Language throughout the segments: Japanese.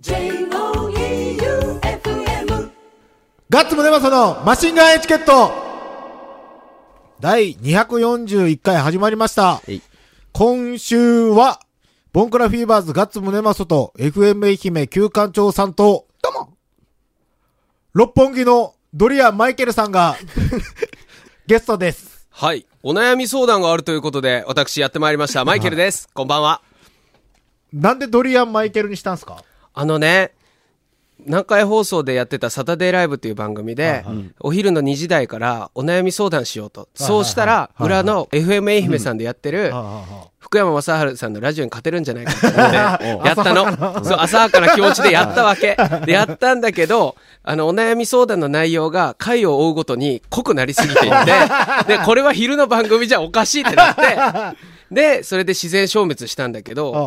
J-O-E-U-F-M ガッツムネマソのマシンガンエチケット第241回始まりましたい。今週は、ボンクラフィーバーズガッツムネマソと FM 愛媛旧館長さんと、どうも六本木のドリアンマイケルさんが、ゲストです。はい。お悩み相談があるということで、私やってまいりました。マイケルです。こんばんは。なんでドリアンマイケルにしたんすか？あのね、南海放送でやってたサタデーライブっていう番組で、お昼の2時台からお悩み相談しようと。そうしたら、はいはい。裏の FM 愛媛さんでやってる、福山雅治さんのラジオに勝てるんじゃないかって、やったの。そう、浅はかな気持ちでやったわけ。で、やったんだけど、あの、お悩み相談の内容が回を追うごとに濃くなりすぎていって、で、これは昼の番組じゃおかしいってなって、で、それで自然消滅したんだけど、あ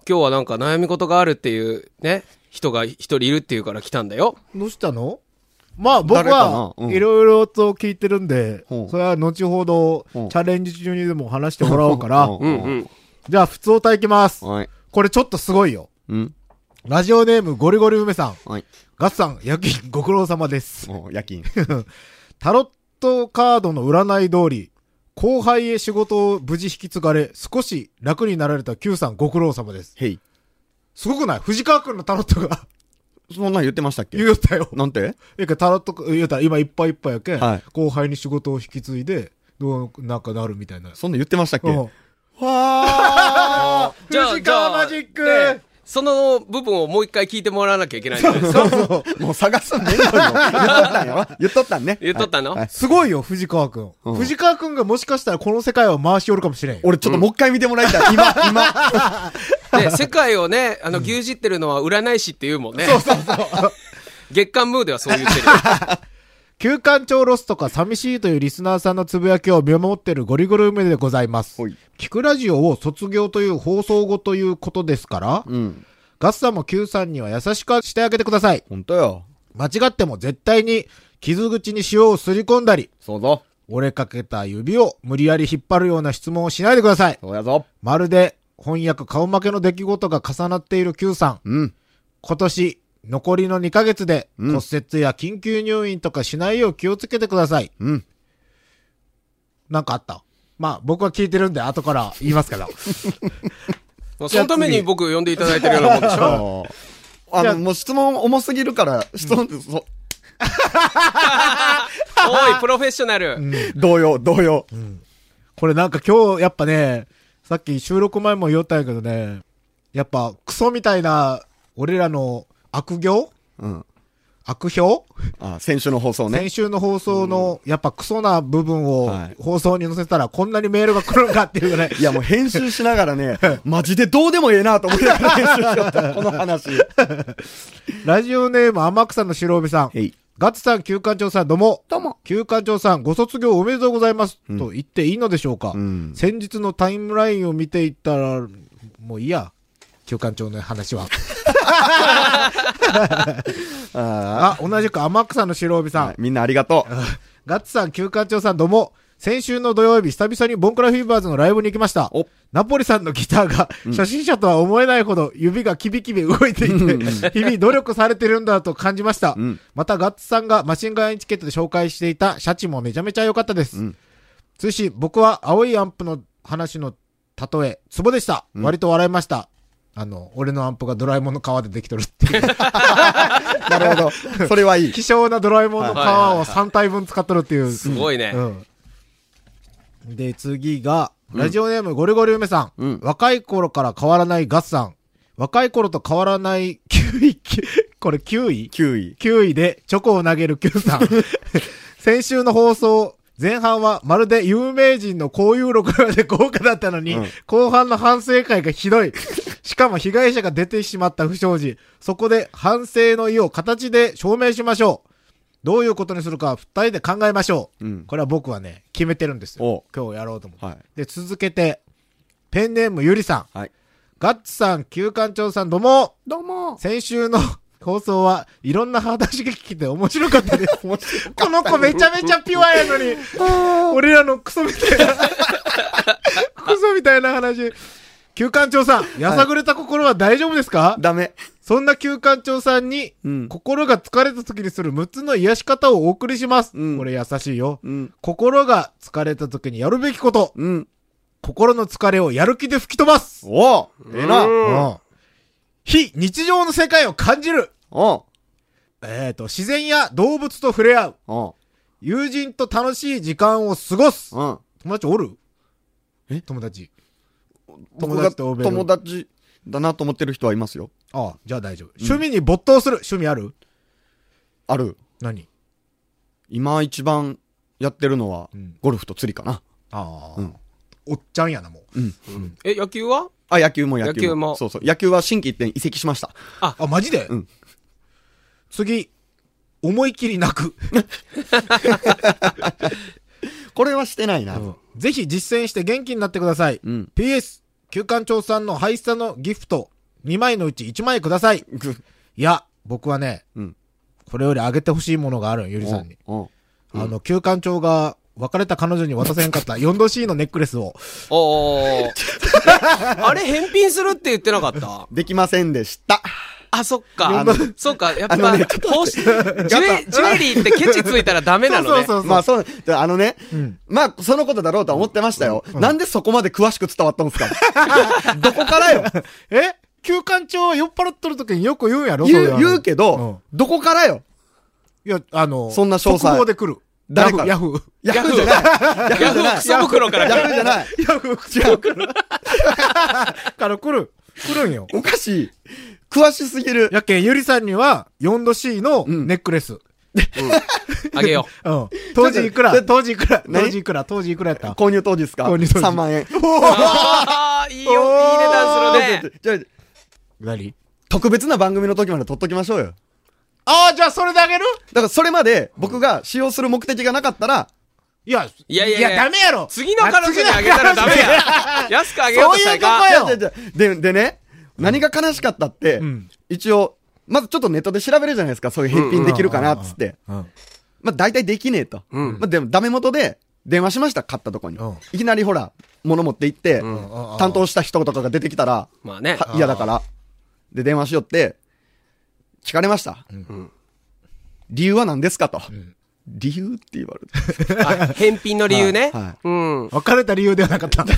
あ。今日はなんか悩み事があるっていうね、人が一人いるっていうから来たんだよ。どうしたの？まあ僕はいろいろと聞いてるんで、うんそれは後ほどチうんャレンジ中にでも話してもらおうから、うんうんうん。じゃあ普通歌いきます。はい。これちょっとすごいよ。うん。ラジオネームゴリゴリ梅さん。はい。ガッツさん、夜勤ご苦労様です。もう夜勤。タロットカードの占い通り、後輩へ仕事を無事引き継がれ、少し楽になられた Q さんご苦労様です。へい。すごくない？藤川くんのタロットが。そんなん言ってましたっけ？言うたよ。なんて？えかタロット、言うたら今いっぱいいっぱいやけ？ん、はい。後輩に仕事を引き継いで、どうなんかなるみたいな。そんなん言ってましたっけ？うん。わ じゃあ、藤川マジック！でその部分をもう一回聞いてもらわなきゃいけないんだよねーもう探すんねんのよ。言っとったんよ。言っとったんね。言っとったの？はいはいすごいよ、藤川くん。うん藤川くんがもしかしたらこの世界を回しおるかもしれんよ。俺ちょっともう一回見てもらいたい。今、今。で、世界をね、あの、牛耳ってるのは占い師って言うもんね。そうそうそう。月刊ムーではそう言ってるよ。旧館長ロスとか寂しいというリスナーさんのつぶやきを見守ってるゴリゴリ梅でございます。聞くラジオを卒業という放送後ということですから、うん。ガッサンも Q さんには優しくしてあげてください。ほんとよ。間違っても絶対に傷口に塩をすり込んだり、そうぞ。折れかけた指を無理やり引っ張るような質問をしないでください。そうやぞ。まるで翻訳顔負けの出来事が重なっている Q さん。うん。今年、残りの2ヶ月でうん骨折や緊急入院とかしないよう気をつけてください。うん。なんかあった？まあ僕は聞いてるんで後から言いますから。ま あそのために僕呼んでいただいてるようなもんでしょ？あじゃあの、もう質問重すぎるから、質問、そ おい、プロフェッショナル。同様、同様。これなんか今日やっぱね、さっき収録前も言おったんやけどね、やっぱクソみたいな俺らの悪行？うん。悪評、あ、先週の放送ね。先週の放送のやっぱクソな部分をはい放送に載せたらこんなにメールが来るんかっていうね。いや、もう編集しながらね、マジでどうでもええなと思いながら編集しよった、この話。ラジオネーム天草の白帯さん。へい。ガッツさん、旧館長さん、どうも。どうも。旧館長さん、ご卒業おめでとうございます。うんと言っていいのでしょうか、うん。先日のタイムラインを見ていったら、もういいや。旧館長の話は。ああ、同じく天草の白帯さん。あ、はいみんなありがとう。ガッツさん、旧館長さん、どうも。先週の土曜日、久々にボンクラフィーバーズのライブに行きましたお。ナポリさんのギターが、初心者とは思えないほど指がキビキビ動いていて、日々努力されてるんだと感じました。うん。また、ガッツさんがマシンガンエチケットで紹介していたシャチもめちゃめちゃ良かったです。うん通し、僕は青いアンプの話の例え、ツボでした。うん割と笑いました。あの、俺のアンプがドラえもんの皮でできとるっていう。なるほど。それはいい。希少なドラえもんの皮を3体分使っとるっていう。すごいね。うん。で、次が、ラジオネームゴリゴリ梅さん。うん若い頃から変わらないガッさん。若い頃と変わらない9位、これ9位9位。9位でチョコを投げる Q さん。先週の放送、前半はまるで有名人の交友録画で豪華だったのに、うん後半の反省会がひどい。しかも被害者が出てしまった不祥事。そこで反省の意を形で証明しましょう。どういうことにするか二人で考えましょう。うん。これは僕はね、決めてるんですよお。今日やろうと思って。はい。で、続けて、ペンネームゆりさん。はい。ガッツさん、旧館長さん、どうも。どうも。先週の放送はいろんな話が聞けて面白かったです。この子めちゃめちゃピュアやのに、俺らのクソみたいな、クソみたいな話。旧館長さん、やさぐれた心は大丈夫ですか、ダメ。そんな旧館長さんに、うん。心が疲れた時にする6つの癒し方をお送りします。うんこれ優しいよ。うん。心が疲れた時にやるべきこと。うん。心の疲れをやる気で吹き飛ばす。おうええな。うんうん非日常の世界を感じる。おうえっ、と、自然や動物と触れ合う。おう友人と楽しい時間を過ごす。うん。友達おる？え？友達。友達友達だなと思ってる人はいますよ。ああ、じゃあ大丈夫。趣味に没頭する？趣味ある？ある。何？今一番やってるのはうん、ゴルフと釣りかな。ああ、うんおっちゃんやな、もう。うん。え、野球は？あ、野球も野球も。野球もそうそう。野球は新規一点移籍しました。あ、マジで？うん次、思い切り泣く。これはしてないな。ぜひ実践して元気になってください。うん。PS、旧館長さんのハイスタのギフト、2枚のうち1枚ください。ぐいや、僕はね、うん。これよりあげてほしいものがあるん、ゆりさんに。あの、旧館長が別れた彼女に渡せんかった 4°C のネックレスを。おー。あれ返品するって言ってなかった？できませんでした。あ、そっか。あのそっか。やっぱ、ね宝飾ジュエ、ジュエリーってケチついたらダメなのね。そうそうそう。まあそう、であのね、うんまあそのことだろうとは思ってましたよ。なんでそこまで詳しく伝わったんですか？どこからよ？え？旧館長は酔っ払っとる時によく言うんやろ？言う言うけど、どこからよ？いや、あの、そんな詳細速報で来る。誰からヤフー。ヤフーじゃないヤフークソ袋からヤフーじゃないヤフー。違う。から来る。来るんよ。おかしい。詳しすぎる。やけん、ゆりさんには 4°C のうんネックレス。あげようん。当時いくら当時いくら何？当時いくら当時いくらやった？購入当時ですか？購入当時 ?3 万円。う。ああ、いいよ、いい値段するね。じゃあ、何？特別な番組の時まで撮っときましょうよ。ああ、じゃあそれであげる？だからそれまで僕が使用する目的がなかったら、いや、いやいやいやダメやろ次の彼女にあげたらダメや。安くあげようとしたいか。そういうとこよで、でね、何が悲しかったって、うん一応、まずちょっとネットで調べるじゃないですか、そういう返品できるかな、っつって。うん。まあ大体できねえと。うんまあでもダメ元で電話しました、買ったとこに。うんいきなりほら、物持って行って、ん担当した人とかが出てきたら、まあね。は嫌だから。で、電話しよって、聞かれました？ん理由は何ですかと。ん理由って言われて。あ返品の理由ね。はいはいうん。別れた理由ではなかった。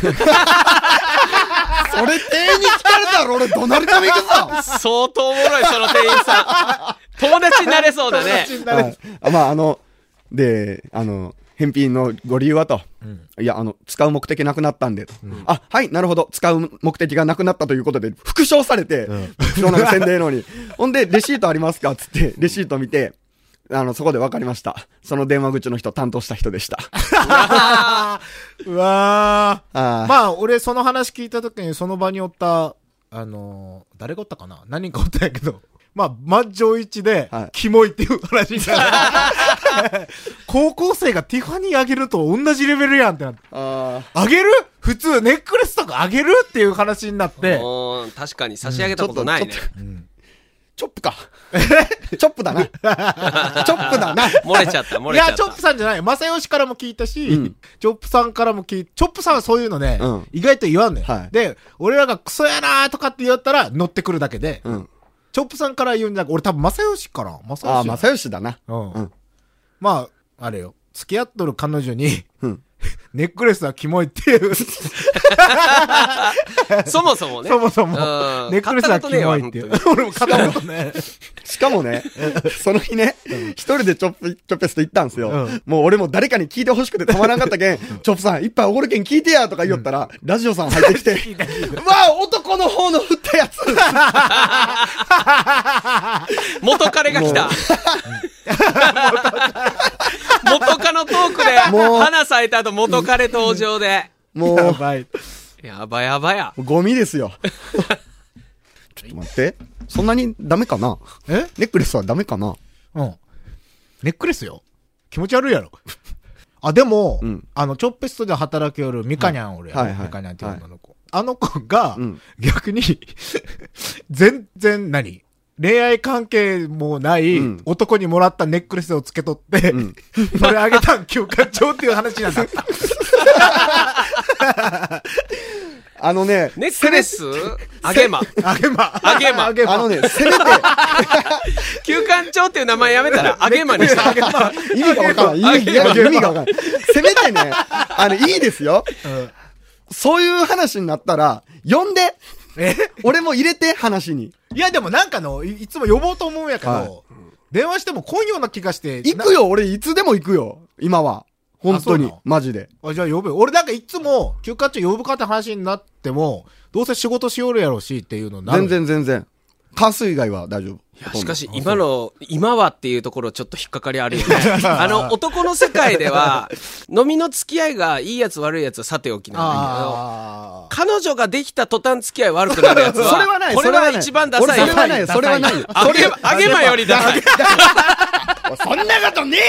それ店員に聞かれたら俺怒鳴りため行くぞ相当おもろい、その店員さん。友達になれそうだね。はいあまあ、あの、で、あの、返品のご理由はと。いや、あの、使う目的なくなったんでと。あ、はい、なるほど。使う目的がなくなったということで、復唱されて、復唱なんか宣伝のに。ほんで、レシートありますか？つって、レシート見て、あの、そこで分かりました。その電話口の人、担当した人でした。うわー。あーまあ、俺その話聞いた時にその場におった、あのー誰がおったかな？何人かおったんやけど、まあ、満場一致ではい、キモいっていう話になる。高校生がティファニーあげると同じレベルやんってなって。ああげる？普通ネックレスとかあげるっていう話になって。うん確かに差し上げたことないねチョップか。チョップだな。チョップだな。漏れちゃった、漏いや、れちゃった。チョップさんじゃない。正義からも聞いたし、うんチョップさんからも聞いチョップさんはそういうのね、うん意外と言わんねん。はいで、俺らがクソやなーとかって言ったら乗ってくるだけで、うん。チョップさんから言うんじゃなく俺多分正義から。正義。ああ、正義だな。うん。うんまあ、あれよ。付き合っとる彼女に、うん。ネックレスはキモいっていう、そもそもね。そもそも。う、ん。ネックレスはキモいっていう。俺も買ったことね。しかもね、その日ね、一人でチョップ、チョッペスと行ったんですよ。うん。もう俺も誰かに聞いて欲しくてたまらんかったけん、チョップさん、一杯おごるけん聞いてやとか言おったら、ラジオさん入ってきて、まあ男の方の振ったやつ。元彼が来た。元カノトークで、もう。花咲いた後元彼登場で。もう、やばい。やばやばや。ゴミですよ。ちょっと待って。そんなにダメかな？え？ネックレスはダメかな？うん。ネックレスよ。気持ち悪いやろ。あ、でも、うんあの、チョッペストで働けよるミカニャン俺やろ、はいはいミカニャンっていう女の子。あの子が、うん逆に、全然何？恋愛関係もないうん男にもらったネックレスをつけとって、うん それあげたん休暇長っていう話になった。あのね、ネックレス？あげま。あげま。あげまあげま。あのね、せめて、休館長っていう名前やめたら、あげまにした。意味がわからん。意味いや意味がわからん。せめてね、あの、いいですよ。そういう話になったら、呼んで、え？俺も入れて、話に。いや、でもなんかの、いいつも呼ぼうと思うんやけど、はい電話しても来んような気がして。行くよ、俺いつでも行くよ。今は。本当にあそうなの？マジで。なあ、じゃあ呼ぶよ。俺なんかいつも、休暇中呼ぶかって話になっても、どうせ仕事しよるやろうしっていうのになる。全。然全然。カス以外は大丈夫。いやしかし、今の、今はっていうところちょっと引っかかりあるよね。あの、男の世界では、飲みの付き合いがいいやつ悪いやつはさておきなんだ。けど、彼女ができた途端付き合い悪くなるやつは、それはないこれそれは一番ダサいそれはないそれはないよあげ、あげまよりダサい。そんなことねえ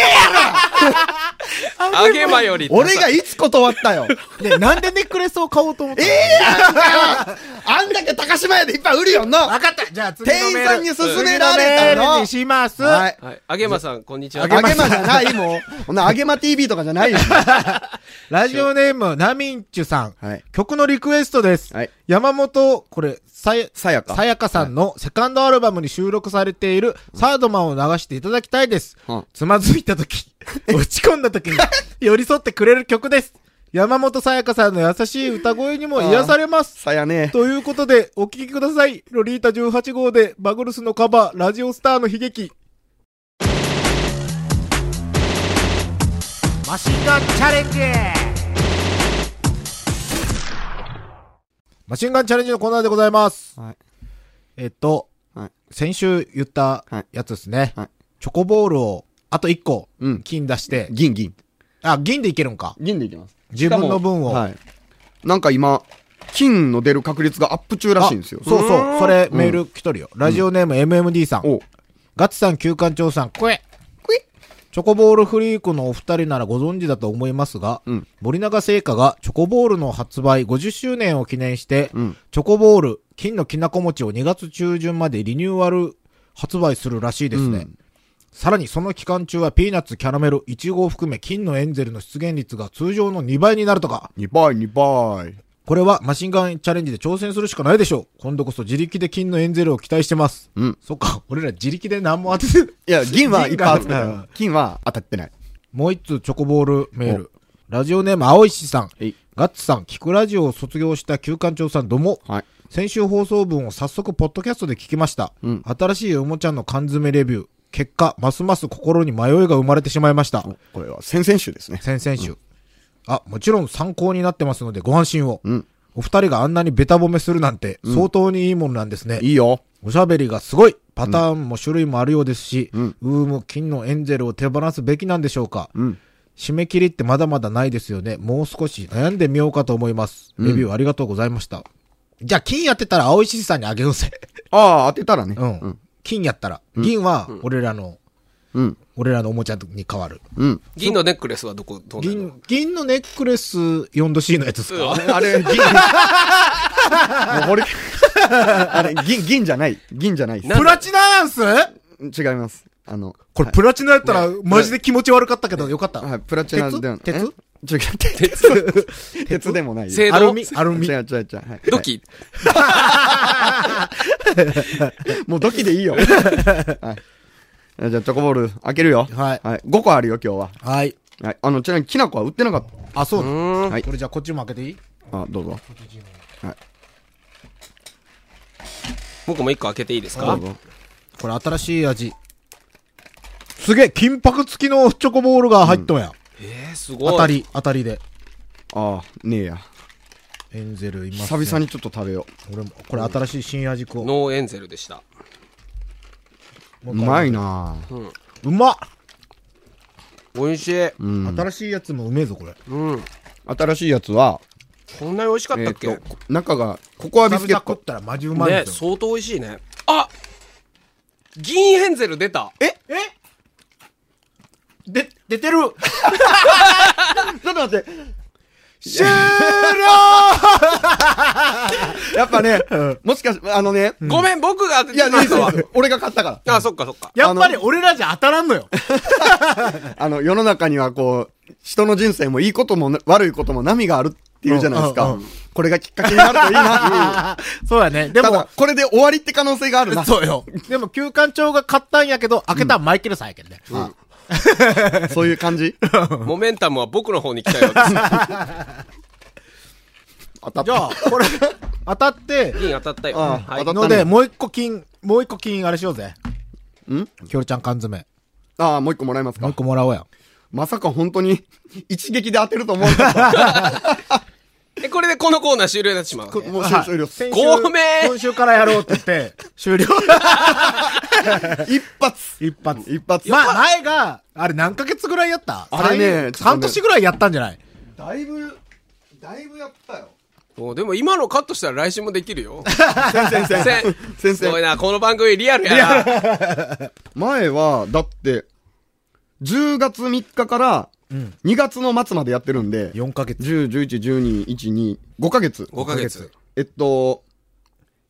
あ げまより。俺がいつ断ったよ。ね、なんでネックレスを買おうと思ったの？ええやんかあんだけ高島屋でいっぱい売るよんのわかったじゃあ次のメール店員さんに勧められた次のにします。はい。はい。あげまさん、こんにちは。あげまじゃないもう。ほんなあげま TV とかじゃないよ。ラジオネーム、ナミンチュさん。はい。曲のリクエストです。はい。山本、これ、さや、さやか。さやかさんのセカンドアルバムに収録されているサードマンを流していただきたいです。うんつまずいた時、落ち込んだ時に 寄り添ってくれる曲です。山本さやかさんの優しい歌声にも癒されます。さやね。ということで、お聴きください。ロリータ18号でバグルスのカバー、ラジオスターの悲劇。マシンガンチャレンジマシンガンチャレンジのコーナーでございます。はい。えっと、はい先週言ったやつですね。はいチョコボールをあと1個うん。金出して、銀銀。あ、銀でいけるんか。銀でいきます。自分の分を。はい。なんか今、金の出る確率がアップ中らしいんですよ。あそうそう。それメール来とるよ。ラジオネーム MMD さん。おガッツさん、旧館長さん、チョコボールフリークのお二人ならご存知だと思いますが、うん森永製菓がチョコボールの発売50周年を記念して、うんチョコボール、金のきなこ餅を2月中旬までリニューアル発売するらしいですね。うんさらにその期間中はピーナッツ、キャラメル、イチゴを含め金のエンゼルの出現率が通常の2倍になるとか。2倍、2倍。これはマシンガンチャレンジで挑戦するしかないでしょう。今度こそ自力で金のエンゼルを期待してます。うん。そっか、俺ら自力で何も当ててる。いや、銀はいっぱい集めた。金は当たってない。もう一通チョコボールメール。ラジオネーム青石さん。はい。ガッツさん、聞くラジオを卒業した旧館長さんどうも。はい。先週放送分を早速ポッドキャストで聞きました。うん新しいおもちゃの缶詰レビュー。結果、ますます心に迷いが生まれてしまいました。おこれは先々週ですね。先々週。あ、もちろん参考になってますのでご安心を。うん。お二人があんなにベタ褒めするなんて、相当にいいものなんですね。いいよ。おしゃべりがすごいパターンも種類もあるようですし、うんウーム、金のエンゼルを手放すべきなんでしょうか、うん。締め切りってまだまだないですよね。もう少し悩んでみようかと思います。レビューありがとうございました。じゃあ、金やってたら青石さんにあげようぜ。ああ、当てたらね。うん。うん。金やったら。銀は、俺らの、うん。俺らのおもちゃに変わる。うん。銀のネックレスはどこ、どうなの？銀、銀のネックレス 4°C のやつですか？あれ、銀。もうこれ、あれ、銀、銀じゃない。銀じゃないプラチナアンス？違います。あの、これプラチナやったら、マジで気持ち悪かったけど、よかった？はい、プラチナでは鉄？違う、鉄。鉄？でもないアルミ、アルミ？違う違う違う。はいドキ、もうドキでいいよ。はい。じゃあ、チョコボール開けるよ。はいはい。5個あるよ、今日は。はい。はい。あの、ちなみに、きな粉は売ってなかっあ、そううだ。ーん。はいこれじゃあこっちも開けていい？た。あ、どうぞ。僕も一個開けていいですか？どうぞ。これ新しい味。すげえ、金箔付きのチョコボールが入っとんや。えー、すごい。当たり、当たりで。ああ、ねえや。エンゼルいます、ね。久々にちょっと食べよ俺も、これ新しい新味食おう。ノーエンゼルでした。う。うまいなうまっ、美味しい。うん。新しいやつもうめえぞ、これ。うん。新しいやつは、こんなに美味しかったっけ、えーと、中が、ココアビスケット久々食っ。たらマジうまいね、ですよ。相当美味しいね。あ銀ヘンゼル出た。え？え？で、出てる ちょっと待って。終了 やっぱね、もしかし、あのね、ごめん、僕が当てたわ。俺が買ったから。あ、そっかそっか。やっぱり俺らじゃ当たらんのよ。あの、世の中にはこう、人の人生もいいことも悪いことも波があるっていうじゃないですかうんうんうん。これがきっかけになるといいな。そうやね。でただも、、これで終わりって可能性があるな。そうよ。でも、旧館長が買ったんやけど、開けたらマイケルさんやけんね。そういう感じ？モメンタムは僕の方に来たようです。当たっじゃあ、これ、当たって、銀当たったよ。ああはい当たったので、もう一個金、もう一個金あれしようぜ。ん？キョルちゃん缶詰。ああ、もう一個もらえますか？もう一個もらおうや。まさか本当に一撃で当てると思わなかった。え、これでこのコーナー終了になってしまう。もう終終了。先週ごめん今週からやろうって言って、終了。一発一発。一発。まあ、前が、あれ何ヶ月ぐらいやった？あれね三半年ぐらいやったんじゃない？だいぶ、だいぶやったよ。おでも今のカットしたら来週もできるよ。先生、先せ生。先生。すごいな、この番組リアルやな。前は、だって、10月3日から、2月の末までやってるんで、4ヶ月。10、11、12、1、2、5ヶ月。5ヶ月。えっと、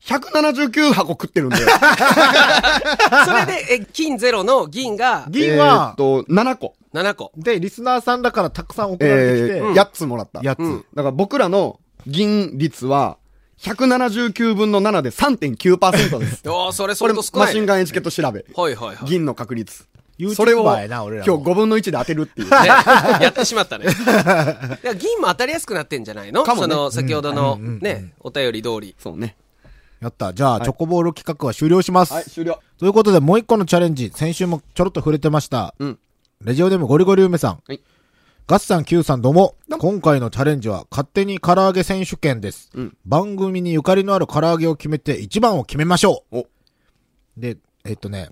179箱食ってるんで、それで、え、金ゼロの銀が銀はえっ、と、7個。7個。で、リスナーさんだからたくさん送られてきて、えー、8つもらった。やつ。うんだから僕らの銀率は、179分の7で3.9%です。おー、それこれ、相当少ないね。マシンガンエチケット調べ。はいはいはい。銀の確率。それを、やな俺今日らも5分の1で当てるっていう。ねやってしまったね。いや銀も当たりやすくなってんじゃないの？かもねその、先ほどのね、お便り通り。そうね。やった。じゃあ、チョコボール企画は終了します。はい、終了。ということで、もう一個のチャレンジ、先週もちょろっと触れてました。うん。レジオネームゴリゴリ梅さん。はいガッサン Q さんどうも。今回のチャレンジは勝手に唐揚げ選手権です。うん番組にゆかりのある唐揚げを決めて一番を決めましょう。おで、えっとね、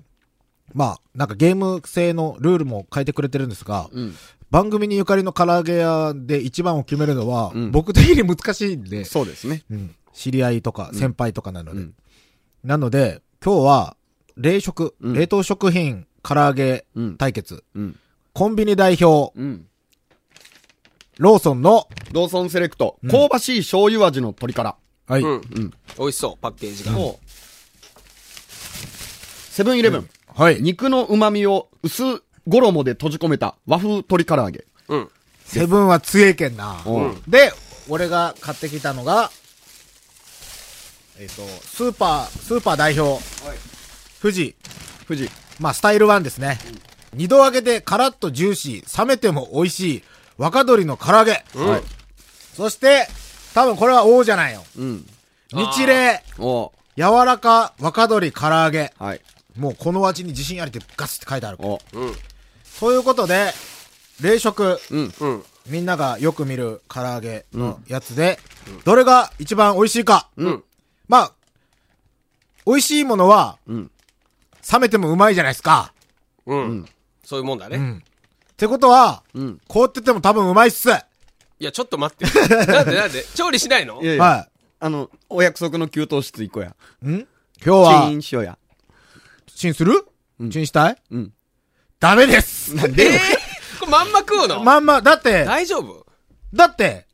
まあ、なんかゲーム性のルールも変えてくれてるんですが、うん。番組にゆかりの唐揚げ屋で一番を決めるのは、うん僕的に難しいんで、そうですね。うん知り合いとか先輩とかなので。うんなので、今日は、冷食、うん冷凍食品、唐揚げうん。対決、うん。コンビニ代表、うん。ローソンの、ローソンセレクト、香ばしい醤油味の鶏から。はい、うん。うん。美味しそう、パッケージが。もう、セブンイレブン。はい。肉の旨味を薄衣で閉じ込めた和風鶏唐揚げ。うん。セブンは強えけんな。うんで、俺が買ってきたのが、えっ、と、スーパー、スーパー代表、富士、富士。まあ、スタイル1ですね。二度揚げでカラッとジューシー、冷めても美味しい、若鶏の唐揚げ。はい。そして、多分これは王じゃないよ。うん。日霊、お柔らか若鶏唐揚げ。はい。もうこの味に自信ありってガスって書いてある。おうん。そういうことで、冷食、うん。うん。みんながよく見る唐揚げのやつで、どれが一番美味しいか。うん。まあ、美味しいものは、うん。冷めてもうまいじゃないですか。うん。そういうもんだね。うん。ってことは、うん。凍ってても多分うまいっす。はいや、ちょっと待って。なんでなんで？調理しないの？いやいや、あの、お約束の給湯室行こうや。い。ん？今日は？チン、しようや。チンする、うんチンしたい？うん。ダメです。えー、これまんま食うの？まんま、だって、大丈夫？だって、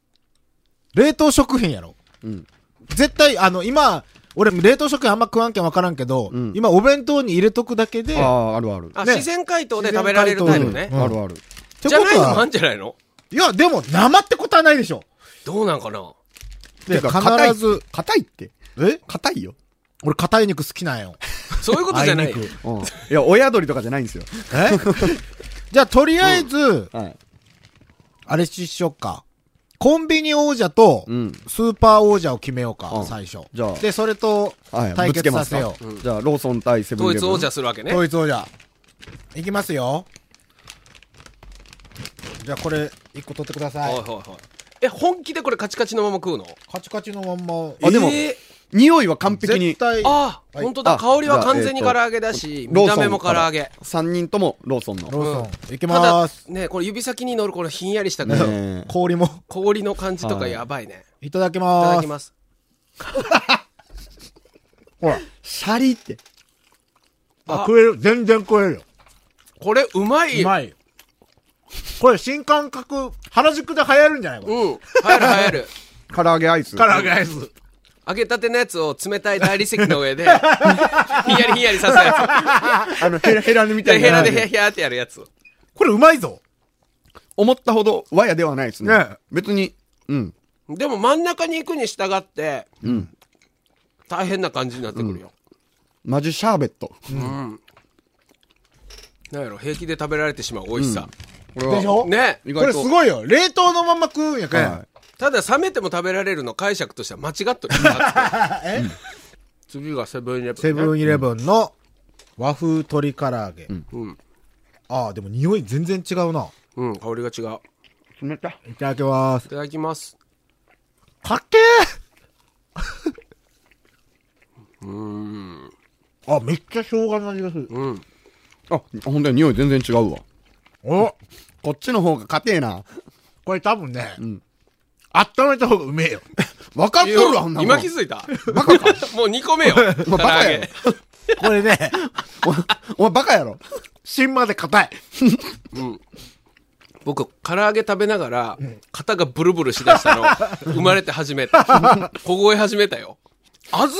冷凍食品やろ。うん。絶対、あの、今、俺、冷凍食品あんま食わんけんわからんけど、うん今、お弁当に入れとくだけで、ああ、あるある。あ、ね自然解凍で食べられるタイプね。うんあるある。ってことじゃないの？もあは、んじゃないの？いや、でも、生ってことはないでしょ。どうなんかな？で、てか必ず、硬いって？え？硬いよ。俺、硬い肉好きなんよ。そういうことじゃないあいにくうん。いや、親鶏とかじゃないんですよ。え？じゃあ、とりあえず、はい。あれししよっか。コンビニ王者と、うん。スーパー王者を決めようか、うん最初。じゃあで、それと、はい。対決させよう。じゃあ、ローソン対セブンイレブン。統一王者するわけね。統一王者。いきますよ。じゃあ、これ、一個取ってください。はいはいはい。え、本気でこれカチカチのまま食うの？カチカチのまんま。あでもえー匂いは完璧に絶。対、ああ、はい本当だ。あ香りは完全に唐揚げだし、見た目も唐揚げ。3人ともローソンの。ローソン。いきただまーす。、ね、これ指先に乗るこのひんやりしたね氷も。氷の感じとかはいやばいね。いただきいたまーす。だきます。ほら。シャリって。あ、食える。全然食えるよ。これうまい。うまいよ。これ、新感覚、原宿で流行るんじゃない。うん。流行る流行る。唐揚げアイス。唐揚げアイス。揚げたてのやつを冷たい大理石の上で、ひんやりひんやりさせたや あの、ヘラヘラみたいな。ヘラでヘラヘラってやるやつ。これうまいぞ。思ったほど和やではないですね。ね別に、うん。でも真ん中に行くに従って、うん。大変な感じになってくるよ。マジシャーベット。なんやろ、平気で食べられてしまう美味しさ。これはでしょ？ね。これすごいよ。冷凍のまま食うんやけん。はただ冷めても食べられるの解釈としては間違っとる。次がセブンイレブン、ね。セブンイレブンの和風鶏唐揚げ。うん。ああ、でも匂い全然違うな。うん、香りが違う。い。冷た。いただきますい。ただきます。かっけ うーん。ーあ、めっちゃ生姜の味がする。うん。あ、本当に匂い全然違うわ。おこっちの方が硬えな。これ多分ね、ん温めた方がうめえよ。分かっとるわ、ほんなもん。今気づいた？バカか？もう2個目よ。お前バカやろ。これね、お前バカやろ。芯まで硬い。僕、唐揚げ食べながら、肩がブルブルしだしたの、生まれて初めて。凍え始めたよ。小豆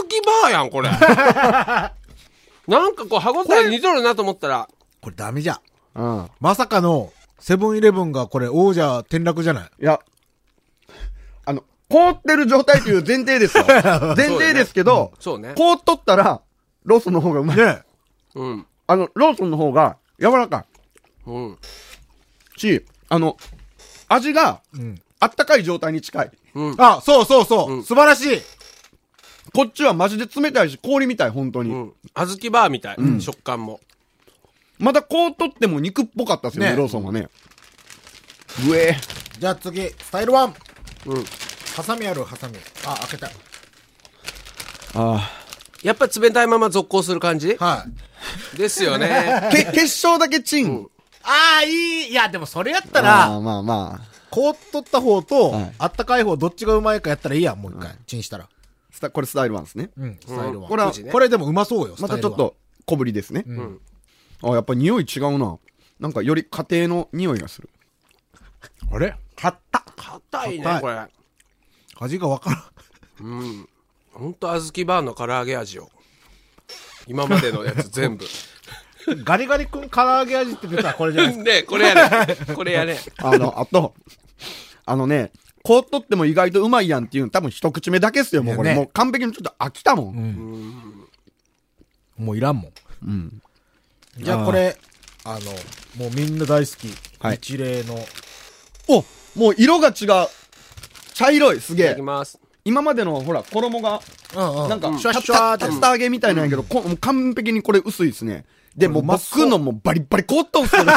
バーやん、これ。なんかこう、歯応え似とるなと思ったら、これダメじゃん。うん。まさかの、セブンイレブンがこれ王者転落じゃない？いや、あの、凍ってる状態という前提ですよ。前提ですけど、そうね。凍っとったら、ローソンの方がうまい。ねうん。あの、ローソンの方が柔らかうん。いし、あの、味が、んあったかい状態に近い。うん。あ、そうそうそう、うん素晴らしいこっちはマジで冷たいし、氷みたい、本当に。うん。小豆バーみたい。食感も。まだ凍っとっても肉っぽかったですよね、ねローソンはね。うえじゃあ次、スタイル1。うん。ハサミある、ハサミ。あ、開けた。あやっぱ冷たいまま続行する感じ？はい。ですよね。あ。け、決勝だけチン。ああ、いい。いや、でもそれやったあら、あまあまあ。凍っとった方と、はいあったかい方、どっちがうまいかやったらいいやん、もう一回。チンしたら。スタこれスタイルワンですね。うん、スタイル1。これこれでもうまそうよ、スタイル1またちょっ。と小ぶりですね。んあ、やっぱ匂い違うな。なんかより家庭の匂いがする。あれ？買った。硬いね硬い、これ。味がわからん。うん。ほんと小豆バーの唐揚げ味よ。今までのやつ全部。ガリガリ君唐揚げ味って出たらこれじゃないですか。で、これやね。これやね。あの、あと、あのね、凍っとっても意外とうまいやんっていうの多分一口目だけっすよ、もうこれ。ねもう完璧にちょっと飽きたもん。もういらんもん。うん。じゃあこれ、あの、もうみんな大好き。はい一例の。おもう色が違う。茶色い、すげえいただき。ます。今までのほら、衣が、うんうんなんか、シュワシュワーって竜田揚げみたいなんやけど、こもう完璧にこれ薄いですね。で、もう僕のもうバリバリ凍っとんすよね。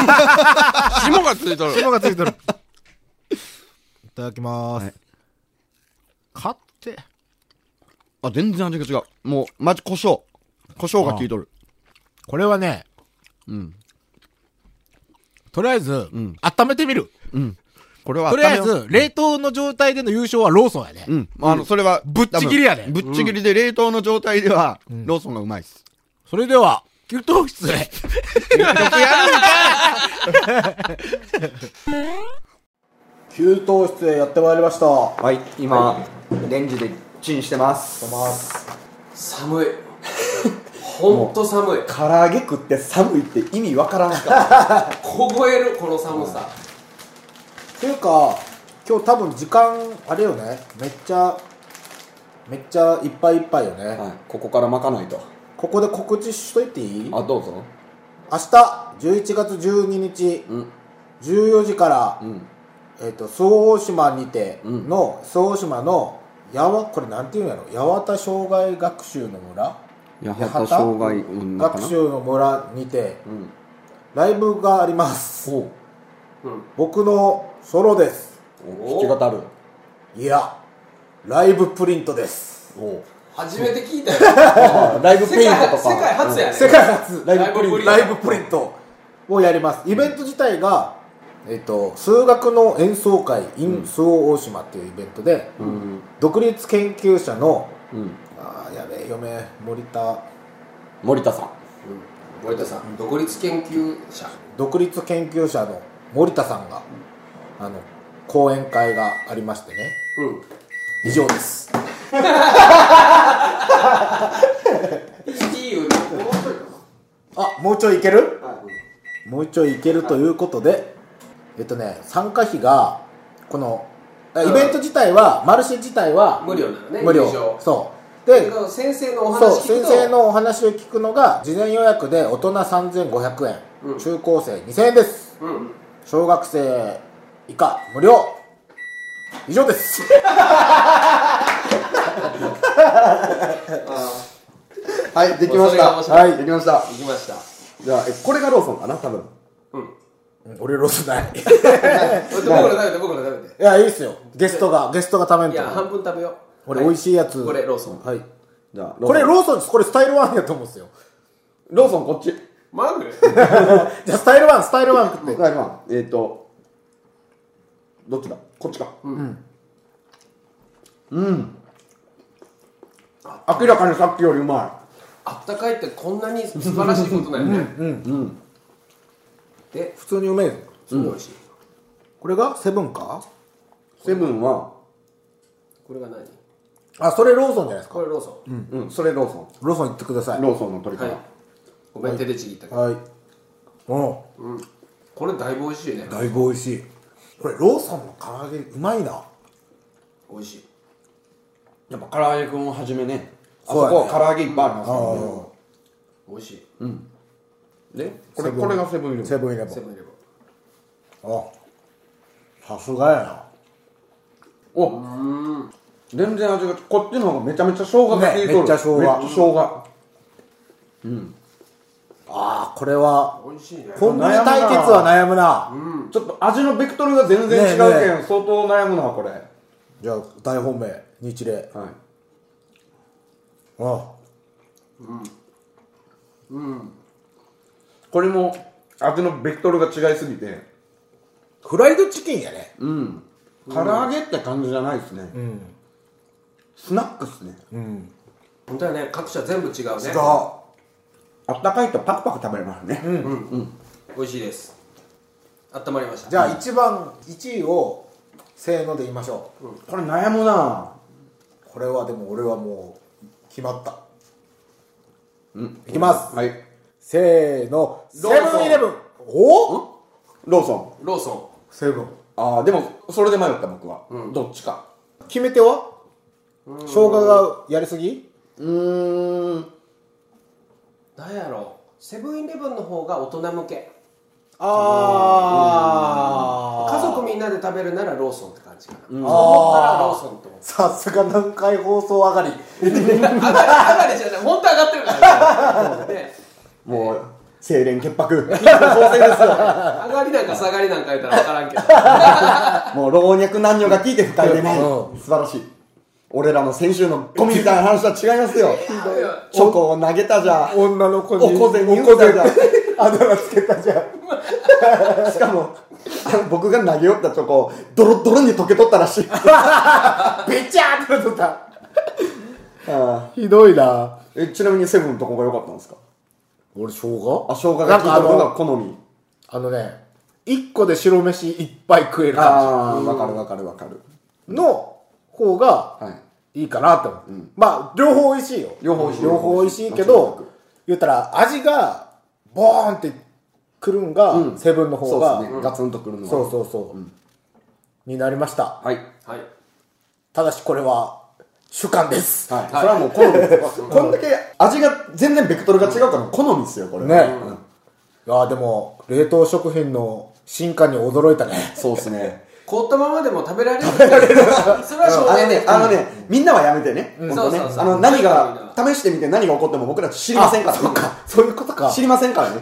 霜がついとる。霜がついてる。いただきまーす。はい買って。あ、全然味が違う。もう、マジ胡椒。胡椒が効いとる。これはね、うん。とりあえず、ん温めてみる。うん。これはとりあえず、冷凍の状態での優勝はローソンやね。うん。あの、それは、ぶっちぎりやねぶっちぎりで冷凍の状態では、ローソンがうまいっす。それでは、給湯室へ。給湯室へやってまいりました。はい、今、レンジでチンしてます。寒い。ほんと寒い。唐揚げ食って寒いって意味わからんか 凍える、この寒さ。っていうか、今日多分時間、あれよね。めっちゃ、めっちゃいっぱいいっぱいよね。はい、ここから巻かないと。ここで告知しといていい？明あ、どうぞ。日、11月12日、うん。14時から、うん。えっ、と、周防大島にてうんの、周防大島の、やわ、これなんていうんやろ？八幡障害学習の村？八幡障害うん学習の村にて、うん。ライブがあります。おう。僕のソロです。お弾き語る。いや、ライブプリントです。おう。初めて聞いたよ。ライブペイントとか。世界初やね。世界初ライブプリントライブプリントをやります。イベント自体が、えっと、数学の演奏会 in 周防大島っていうイベントで、うん。独立研究者の、うん。あーやべえ、嫁、森田、森田さん。森田さん、独立研究者。独立研究者の森田さんが、あの、講演会がありましてね。うん。以上です。あ、もうちょいいける、もうちょいいけるということで、えっとね、参加費が、この、イベント自体は、マルシェ自体は、無料なのね無料。そう。で、先生のおそう、話聞くと先生のお話を聞くのが、事前予約で大人3500円、うん中高生2000円です。うん小学生以下無料。以上です。はい、できました。はい、できました。行きましたじゃあ、え、これがローソンかな多分。うん俺ロスない。い 僕ら食べて僕ら食べてや、いいっすよ。ゲストが、ゲストが食べんといや。半分食べよう俺美味しいやつ。これローソンはい。じゃあ、これローソンです。これスタイルワンやと思うんですよ。ローソンこっち。マグ？じゃあスタイルワン、スタイルワン食って。はい、まあ、えっ、と、どっちだ？こっちか。うん。うん。明らかにさっきよりうまあったかいってこんなに素晴らしいことなんよねで普通にうめえぞ。すごい美味しいこれがセブンか？い。セブンは、これが何？あ、それローソンじゃないですか。これローソうん、それローソローソン行ってください。ン。ローソンの鶏から。ンはいごめん手でちぎったけどはい。うん。これだいぶ美味しいねだいぶ美味しい。これローソンの唐揚げうまいな。美味しいやっぱ唐揚げくんをはじめね、あそこ唐揚げいっぱいありますからね。美味しいで、これ、これがセブンイレブン。セブンイレブン。セブンイレブンあ、さすがやな。お全然味が、こっちの方がめちゃめちゃ生姜が効いとる。ねめっちゃ生姜めっちゃ生姜。あー、これは、美味しいねコンビニ対決は悩むな。ちょっと味のベクトルが全然違うけん、ねえね相当悩むな、これ。はい。じゃあ、大本命、日例。あこれも味のベクトルが違いすぎて、フライドチキンやね。うん。唐揚げって感じじゃないですね。うん。スナックっすね。うん。本当はね各社全部違うね違う。あったかいとパクパク食べれますね。美味しいです温まりましたじゃあ、一番、1位を、せーので言いましょう。これ悩むなこれはでも俺はもう、決まった。うん。いきます。はい。せーの、セローソンブンイレブン。お？ローソン。ローソセブン。ああ、でも、それで迷った僕は。どっちか。決め手は？生姜がやりすぎ？うーん。ンなんやろ？うセブンイレブンの方が大人向け。あ家族みんなで食べるならローソンって感じかな、そうあー思ったらローソンとさすが南海放送上がり。上がり上がりじゃない。本当上がってるからね。ねもう、清廉潔白。上がりなんか下がりなんか言ったら分からんけど。もう老若男女が聞いて深いでね。う。素晴らしい。俺らの先週のゴミみたいな話は違いますよ。チョコを投げたじゃん。女の子に。おこぜに言うたじゃん。あだ名つけたじゃん。しかも、あの僕が投げ寄ったチョコ、ドロッドロに溶けとったらしい。べちゃーってなっとった。ああひどいな。えちなみにセブンのとこが良かったんですか？俺生姜？あ、生姜が効いたのが好み。あのね、一個で白飯いっぱい食える感ああ、わかるわかるわかる。じの方がはい。いいかなって思う。まあ、両方美味しいよ。両方美味しい両方美味しいけどく、言ったら味が、ボーンってくるんが、セブンの方が、ね。ガツンとくるのは。そうそうそう、になりました。はい。はいただしこれは、主観です。はい。それはもう好みです。こんだけ味が全然ベクトルが違うから好みですよ、これは。ねうんいやでも、冷凍食品の進化に驚いたね。そうですね。凍ったままでも食べられる。それは証あの明でき、ねあのね、みんなはやめてね。本当ね。そうあの、何が、試してみて何が起こっても僕ら知りませんから。そういうことか。知りませんからね。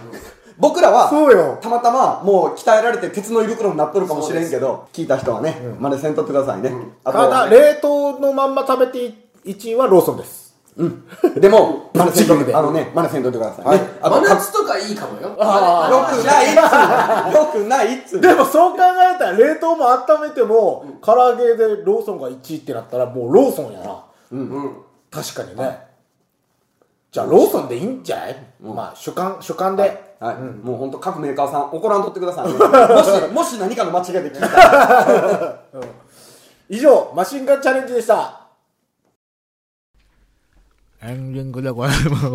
僕らは、そうよ。たまたまもう鍛えられて鉄の胃袋になっとるかもしれんけど、聞いた人はね、真似せんとってくださいね。あとただ、冷凍のまんま食べて1位はローソンです。でも、真似せんとぶっちぎりであのね、真似せんとってください。ね。はい。あと、真か夏とかいいかもよ。あよくないっつよくないっつでもそう考えたら冷凍も温めても、唐揚げでローソンが1位ってなったらもうローソンやな。うん。確かにね。じゃあローソンでいいんじゃない、まあ主観、主観で。はい、もう本当各メーカーさん怒らんとってくださいね。もし、もし何かの間違いで聞いたら。以上、マシンガンチャレンジでした。エンディングでございます。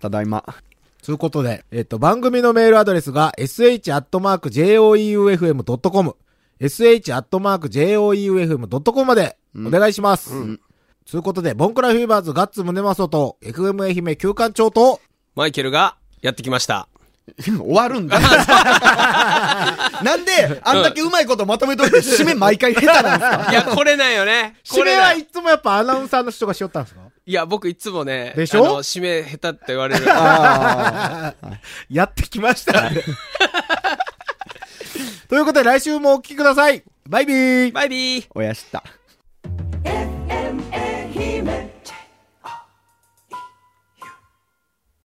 ただいま。ということで、えっと、番組のメールアドレスが sh.joeufm.com、sh.joeufm.com までお願いします。つうことで、ボンクラフィーバーズガッツムネマソと FM 愛媛旧館長と、マイケルがやってきました。終わるんだ。なんで、あんだけうまいことまとめといて、締め毎回下手なんですか？いや、これなんよね。こ締めはいつもやっぱアナウンサーの人がしよったんですか？いや、僕いつもね、でしょ？あの、締め下手って言われる。やってきました。ということで来週もお聴きください。バイビー。バイビー。おやした。